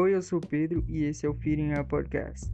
Oi, eu sou o Pedro e esse é o Feeding Podcast.